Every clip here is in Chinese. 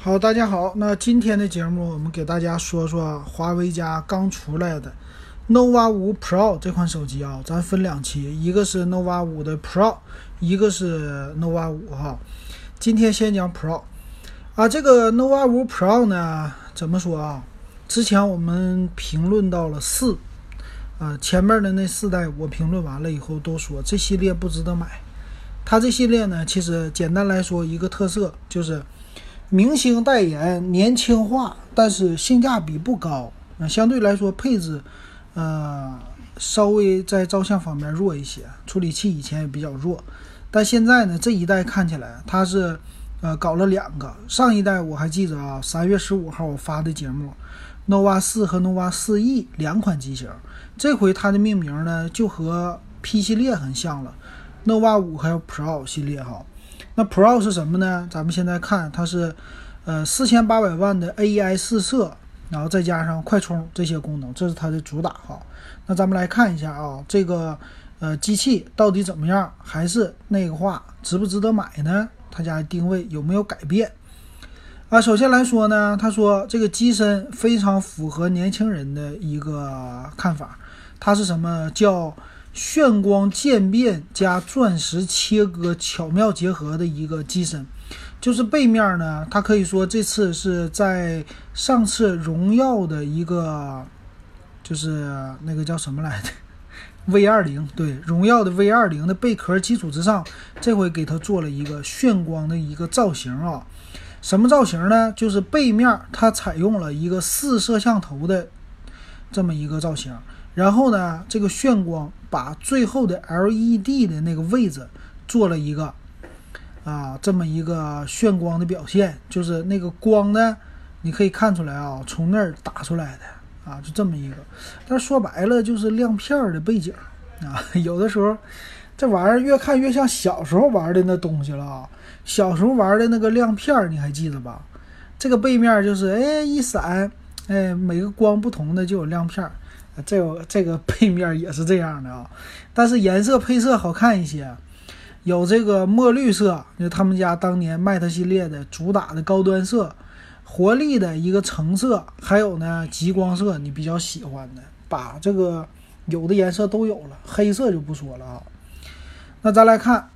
好，大家好。那今天的节目，我们给大家说说华为家刚出来的 nova 五 Pro 这款手机啊。咱分两期，一个是 nova 五的 Pro，一个是 nova 五哈。今天先讲 Pro 啊，这个 nova 五 Pro 呢，怎么说啊？之前我们评论到了四啊，前面的那四代我评论完了以后都说这系列不值得买。它这系列呢，其实简单来说，一个特色就是。明星代言，年轻化，但是性价比不高。那相对来说，配置，呃，稍微在照相方面弱一些。处理器以前也比较弱，但现在呢，这一代看起来它是，呃，搞了两个。上一代我还记着啊，三月十五号我发的节目，nova 四和 nova 四 E 两款机型。这回它的命名呢，就和 P 系列很像了，nova 五还有 Pro 系列哈。那 Pro 是什么呢？咱们现在看，它是，呃，四千八百万的 AI 四摄，然后再加上快充这些功能，这是它的主打哈。那咱们来看一下啊，这个呃机器到底怎么样？还是那个话，值不值得买呢？它家的定位有没有改变？啊，首先来说呢，他说这个机身非常符合年轻人的一个看法，它是什么叫？炫光渐变加钻石切割巧妙结合的一个机身，就是背面呢，它可以说这次是在上次荣耀的一个，就是那个叫什么来着，V 二零对，荣耀的 V 二零的贝壳基础之上，这回给它做了一个炫光的一个造型啊。什么造型呢？就是背面它采用了一个四摄像头的这么一个造型。然后呢，这个炫光把最后的 LED 的那个位置做了一个啊，这么一个炫光的表现，就是那个光呢，你可以看出来啊，从那儿打出来的啊，就这么一个。但是说白了就是亮片儿的背景啊，有的时候这玩意儿越看越像小时候玩的那东西了啊。小时候玩的那个亮片儿，你还记得吧？这个背面就是哎一闪，哎每个光不同的就有亮片儿。这个这个背面也是这样的啊，但是颜色配色好看一些，有这个墨绿色，就他们家当年 Mate 系列的主打的高端色，活力的一个橙色，还有呢极光色，你比较喜欢的，把这个有的颜色都有了，黑色就不说了啊。那咱来看，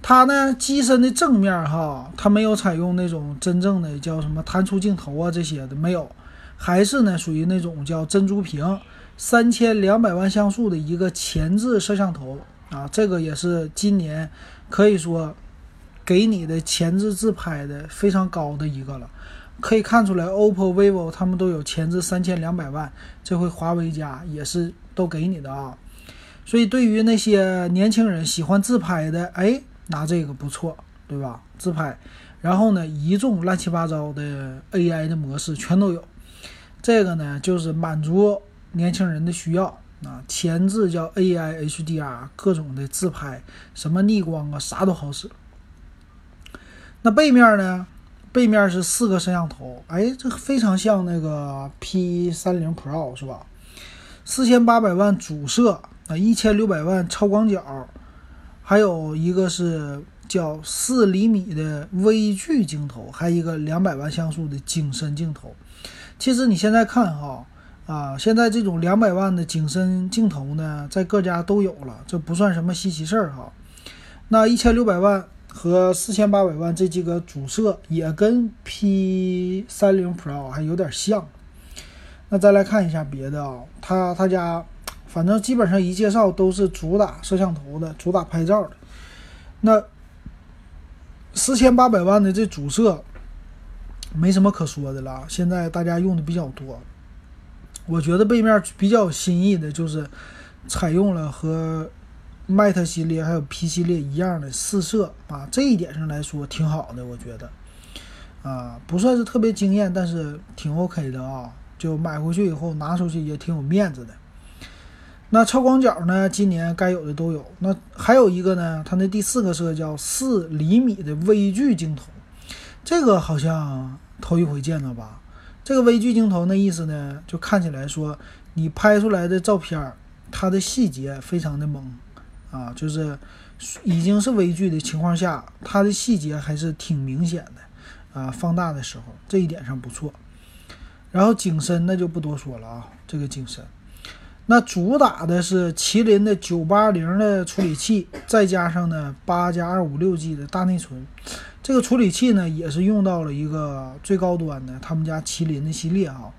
它呢机身的正面哈，它没有采用那种真正的叫什么弹出镜头啊这些的没有，还是呢属于那种叫珍珠屏。三千两百万像素的一个前置摄像头啊，这个也是今年可以说给你的前置自拍的非常高的一个了。可以看出来，OPPO、vivo 他们都有前置三千两百万，这回华为家也是都给你的啊。所以对于那些年轻人喜欢自拍的，哎，拿这个不错，对吧？自拍，然后呢，一众乱七八糟的 AI 的模式全都有，这个呢就是满足。年轻人的需要啊，前置叫 AI HDR，各种的自拍，什么逆光啊，啥都好使。那背面呢？背面是四个摄像头，哎，这非常像那个 P 三零 Pro 是吧？四千八百万主摄啊，一千六百万超广角，还有一个是叫四厘米的微距镜头，还有一个两百万像素的景深镜头。其实你现在看哈。啊，现在这种两百万的景深镜头呢，在各家都有了，这不算什么稀奇事儿哈。那一千六百万和四千八百万这几个主摄也跟 P 三零 Pro 还有点像。那再来看一下别的啊，他他家反正基本上一介绍都是主打摄像头的，主打拍照的。那四千八百万的这主摄没什么可说的了，现在大家用的比较多。我觉得背面比较有新意的，就是采用了和 Mate 系列还有 P 系列一样的四摄啊，这一点上来说挺好的，我觉得啊，不算是特别惊艳，但是挺 OK 的啊，就买回去以后拿出去也挺有面子的。那超广角呢，今年该有的都有。那还有一个呢，它那第四个摄叫四厘米的微距镜头，这个好像头一回见到吧？这个微距镜头那意思呢，就看起来说你拍出来的照片，它的细节非常的猛啊，就是已经是微距的情况下，它的细节还是挺明显的。啊放大的时候，这一点上不错。然后景深那就不多说了啊，这个景深，那主打的是麒麟的九八零的处理器，再加上呢八加二五六 G 的大内存。这个处理器呢也是用到了一个最高端的他们家麒麟的系列啊。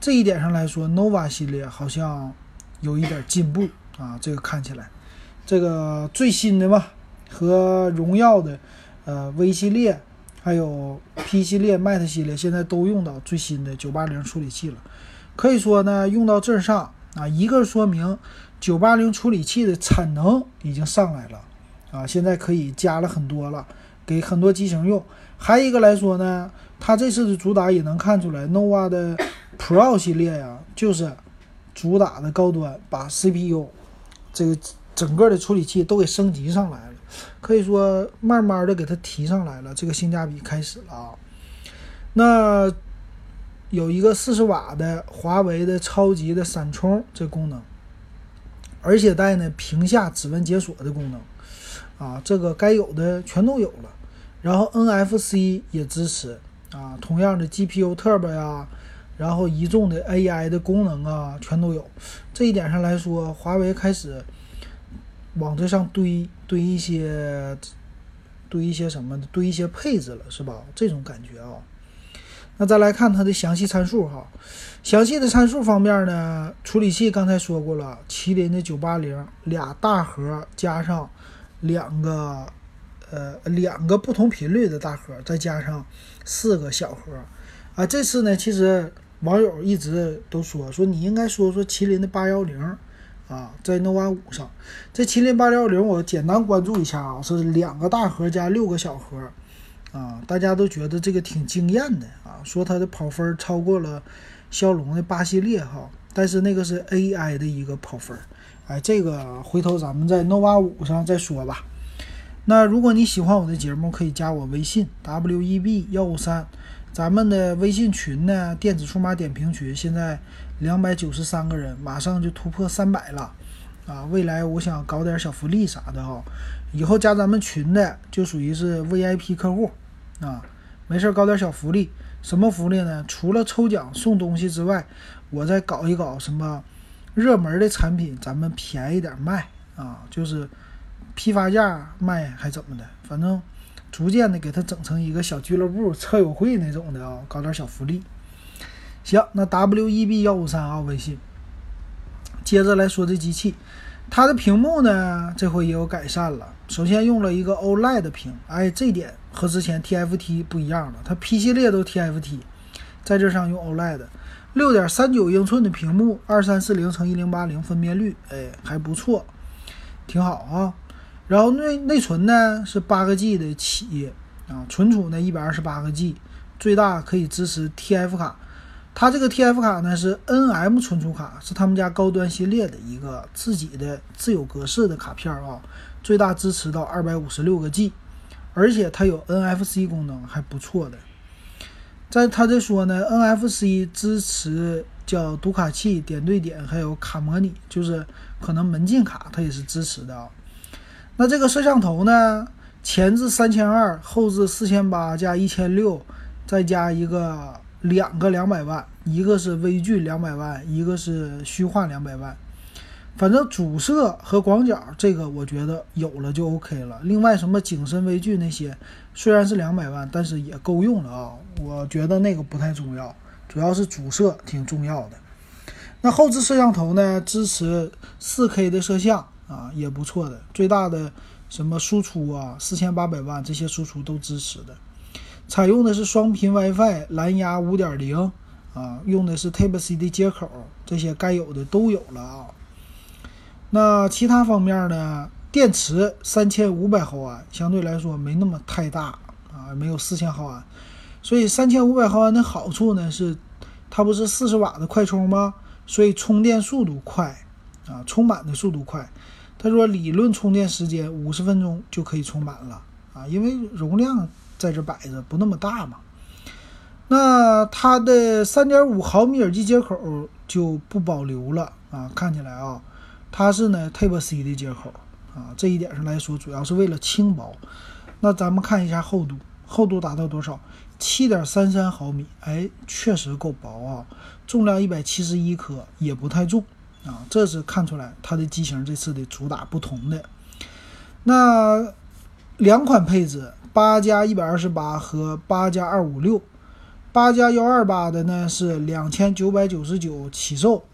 这一点上来说，nova 系列好像有一点进步啊。这个看起来，这个最新的嘛，和荣耀的呃 V 系列。还有 P 系列、Mate 系列现在都用到最新的九八零处理器了，可以说呢，用到这儿上啊，一个说明九八零处理器的产能已经上来了啊，现在可以加了很多了，给很多机型用。还一个来说呢，它这次的主打也能看出来，nova 的 Pro 系列呀，就是主打的高端，把 CPU 这个整个的处理器都给升级上来了。可以说，慢慢的给它提上来了，这个性价比开始了啊。那有一个四十瓦的华为的超级的闪充这功能，而且带呢屏下指纹解锁的功能啊，这个该有的全都有了。然后 NFC 也支持啊，同样的 GPU Turbo 呀，然后移动的 AI 的功能啊，全都有。这一点上来说，华为开始。往这上堆堆一些，堆一些什么的，堆一些配置了，是吧？这种感觉啊。那再来看它的详细参数哈。详细的参数方面呢，处理器刚才说过了，麒麟的九八零俩大核加上两个呃两个不同频率的大核，再加上四个小核啊。这次呢，其实网友一直都说说你应该说说麒麟的八幺零。啊，在 nova 五上，这麒麟八幺零我简单关注一下啊，是两个大核加六个小核，啊，大家都觉得这个挺惊艳的啊，说它的跑分超过了骁龙的八系列哈，但是那个是 AI 的一个跑分，哎，这个回头咱们在 nova 五上再说吧。那如果你喜欢我的节目，可以加我微信 w e b 幺五三，咱们的微信群呢，电子数码点评群现在。两百九十三个人，马上就突破三百了，啊！未来我想搞点小福利啥的哈，以后加咱们群的就属于是 VIP 客户，啊，没事搞点小福利，什么福利呢？除了抽奖送东西之外，我再搞一搞什么热门的产品，咱们便宜点卖啊，就是批发价卖还怎么的？反正逐渐的给它整成一个小俱乐部、车友会那种的啊，搞点小福利。行，那 W E B 幺五三啊，微信。接着来说这机器，它的屏幕呢，这回也有改善了。首先用了一个 OLED 屏，哎，这点和之前 TFT 不一样了。它 P 系列都 TFT，在这上用 OLED，六点三九英寸的屏幕，二三四零乘一零八零分辨率，哎，还不错，挺好啊。然后内内存呢是八个 G 的起啊，存储呢一百二十八个 G，最大可以支持 TF 卡。它这个 TF 卡呢是 NM 存储卡，是他们家高端系列的一个自己的自有格式的卡片啊，最大支持到二百五十六个 G，而且它有 NFC 功能，还不错的。在它这说呢，NFC 支持叫读卡器、点对点，还有卡模拟，就是可能门禁卡它也是支持的啊。那这个摄像头呢，前置三千二，后置四千八加一千六，再加一个。两个两百万，一个是微距两百万，一个是虚化两百万。反正主摄和广角这个，我觉得有了就 OK 了。另外什么景深、微距那些，虽然是两百万，但是也够用了啊。我觉得那个不太重要，主要是主摄挺重要的。那后置摄像头呢，支持 4K 的摄像啊，也不错的。最大的什么输出啊，四千八百万这些输出都支持的。采用的是双频 WiFi，蓝牙5.0啊，用的是 Type C 的接口，这些该有的都有了啊。那其他方面呢？电池三千五百毫安，相对来说没那么太大啊，没有四千毫安。所以三千五百毫安的好处呢是，它不是四十瓦的快充吗？所以充电速度快啊，充满的速度快。他说理论充电时间五十分钟就可以充满了啊，因为容量。在这摆着不那么大嘛，那它的三点五毫米耳机接口就不保留了啊，看起来啊，它是呢 Type C 的接口啊，这一点上来说主要是为了轻薄。那咱们看一下厚度，厚度达到多少？七点三三毫米，哎，确实够薄啊。重量一百七十一克，也不太重啊。这是看出来它的机型这次的主打不同的。那两款配置，八加一百二十八和八加二五六。八加幺二八的呢是两千九百九十九起售，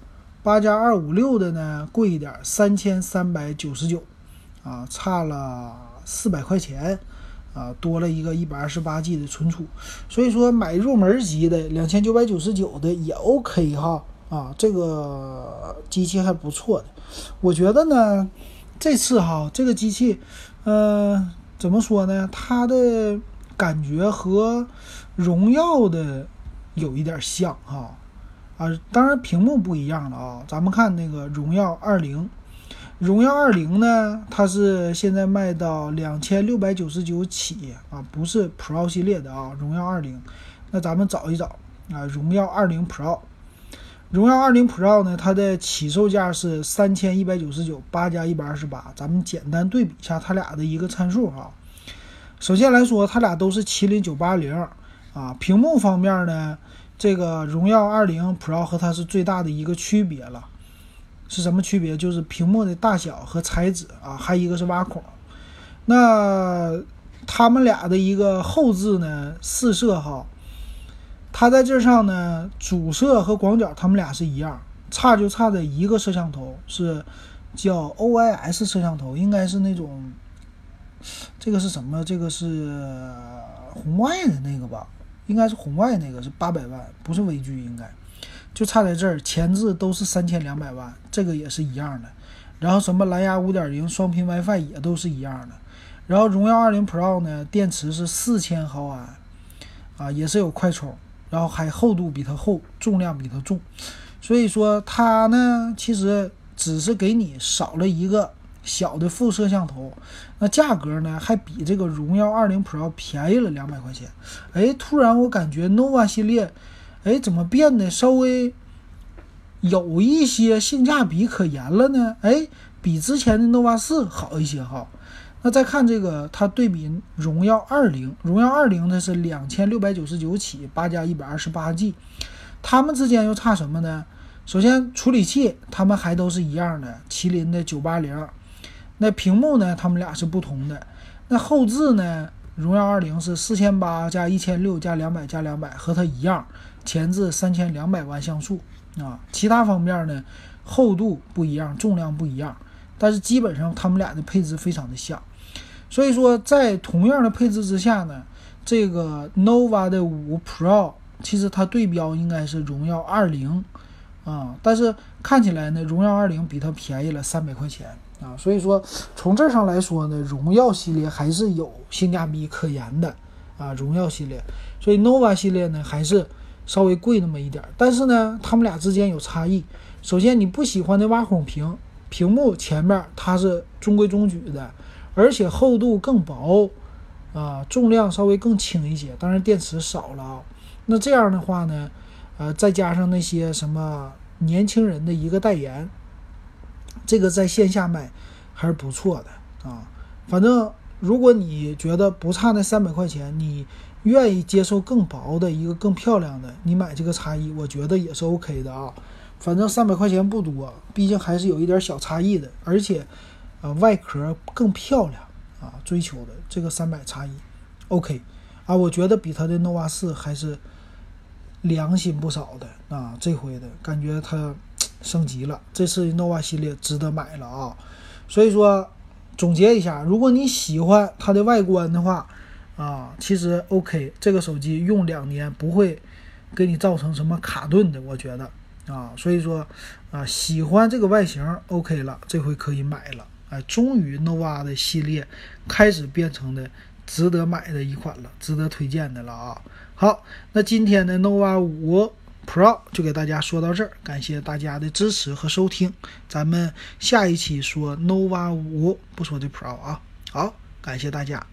八加二五六的呢贵一点，三千三百九十九，啊，差了四百块钱，啊，多了一个一百二十八 G 的存储，所以说买入门级的两千九百九十九的也 OK 哈，啊，这个机器还不错的，我觉得呢，这次哈这个机器，呃，怎么说呢，它的感觉和。荣耀的有一点像哈，啊，当然屏幕不一样了啊。咱们看那个荣耀二零，荣耀二零呢，它是现在卖到两千六百九十九起啊，不是 Pro 系列的啊。荣耀二零，那咱们找一找啊，荣耀二零 Pro，荣耀二零 Pro 呢，它的起售价是三千一百九十九，八加一百二十八。咱们简单对比一下它俩的一个参数哈。首先来说，它俩都是麒麟九八零。啊，屏幕方面呢，这个荣耀二零 Pro 和它是最大的一个区别了，是什么区别？就是屏幕的大小和材质啊，还一个是挖孔。那他们俩的一个后置呢，四摄哈，它在这上呢，主摄和广角它们俩是一样，差就差在一个摄像头是叫 OIS 摄像头，应该是那种，这个是什么？这个是红外的那个吧？应该是红外那个是八百万，不是微距，应该就差在这儿。前置都是三千两百万，这个也是一样的。然后什么蓝牙五点零、双频 WiFi 也都是一样的。然后荣耀二零 Pro 呢，电池是四千毫安，啊，也是有快充，然后还厚度比它厚，重量比它重。所以说它呢，其实只是给你少了一个。小的副摄像头，那价格呢还比这个荣耀二零 Pro 便宜了两百块钱。哎，突然我感觉 nova 系列，哎，怎么变得稍微有一些性价比可言了呢？哎，比之前的 nova 四好一些哈。那再看这个，它对比荣耀二零，荣耀二零呢是两千六百九十九起，八加一百二十八 G，它们之间又差什么呢？首先处理器，它们还都是一样的，麒麟的九八零。那屏幕呢？它们俩是不同的。那后置呢？荣耀二零是四千八加一千六加两百加两百，和它一样。前置三千两百万像素啊。其他方面呢？厚度不一样，重量不一样，但是基本上它们俩的配置非常的像。所以说，在同样的配置之下呢，这个 nova 的五 Pro 其实它对标应该是荣耀二零啊，但是看起来呢，荣耀二零比它便宜了三百块钱。啊，所以说从这上来说呢，荣耀系列还是有性价比可言的啊，荣耀系列，所以 nova 系列呢还是稍微贵那么一点，但是呢，它们俩之间有差异。首先，你不喜欢的挖孔屏，屏幕前面它是中规中矩的，而且厚度更薄，啊，重量稍微更轻一些，当然电池少了啊。那这样的话呢，呃，再加上那些什么年轻人的一个代言。这个在线下买还是不错的啊，反正如果你觉得不差那三百块钱，你愿意接受更薄的一个更漂亮的，你买这个叉一，我觉得也是 OK 的啊。反正三百块钱不多，毕竟还是有一点小差异的，而且呃外壳更漂亮啊，追求的这个三百差异 OK 啊，我觉得比它的 nova 四还是良心不少的啊，这回的感觉它。升级了，这次 nova 系列值得买了啊！所以说总结一下，如果你喜欢它的外观的话，啊，其实 OK，这个手机用两年不会给你造成什么卡顿的，我觉得啊，所以说啊，喜欢这个外形 OK 了，这回可以买了，哎，终于 nova 的系列开始变成的值得买的一款了，值得推荐的了啊！好，那今天的 nova 五。Pro 就给大家说到这儿，感谢大家的支持和收听，咱们下一期说 nova 五，不说这 Pro 啊，好，感谢大家。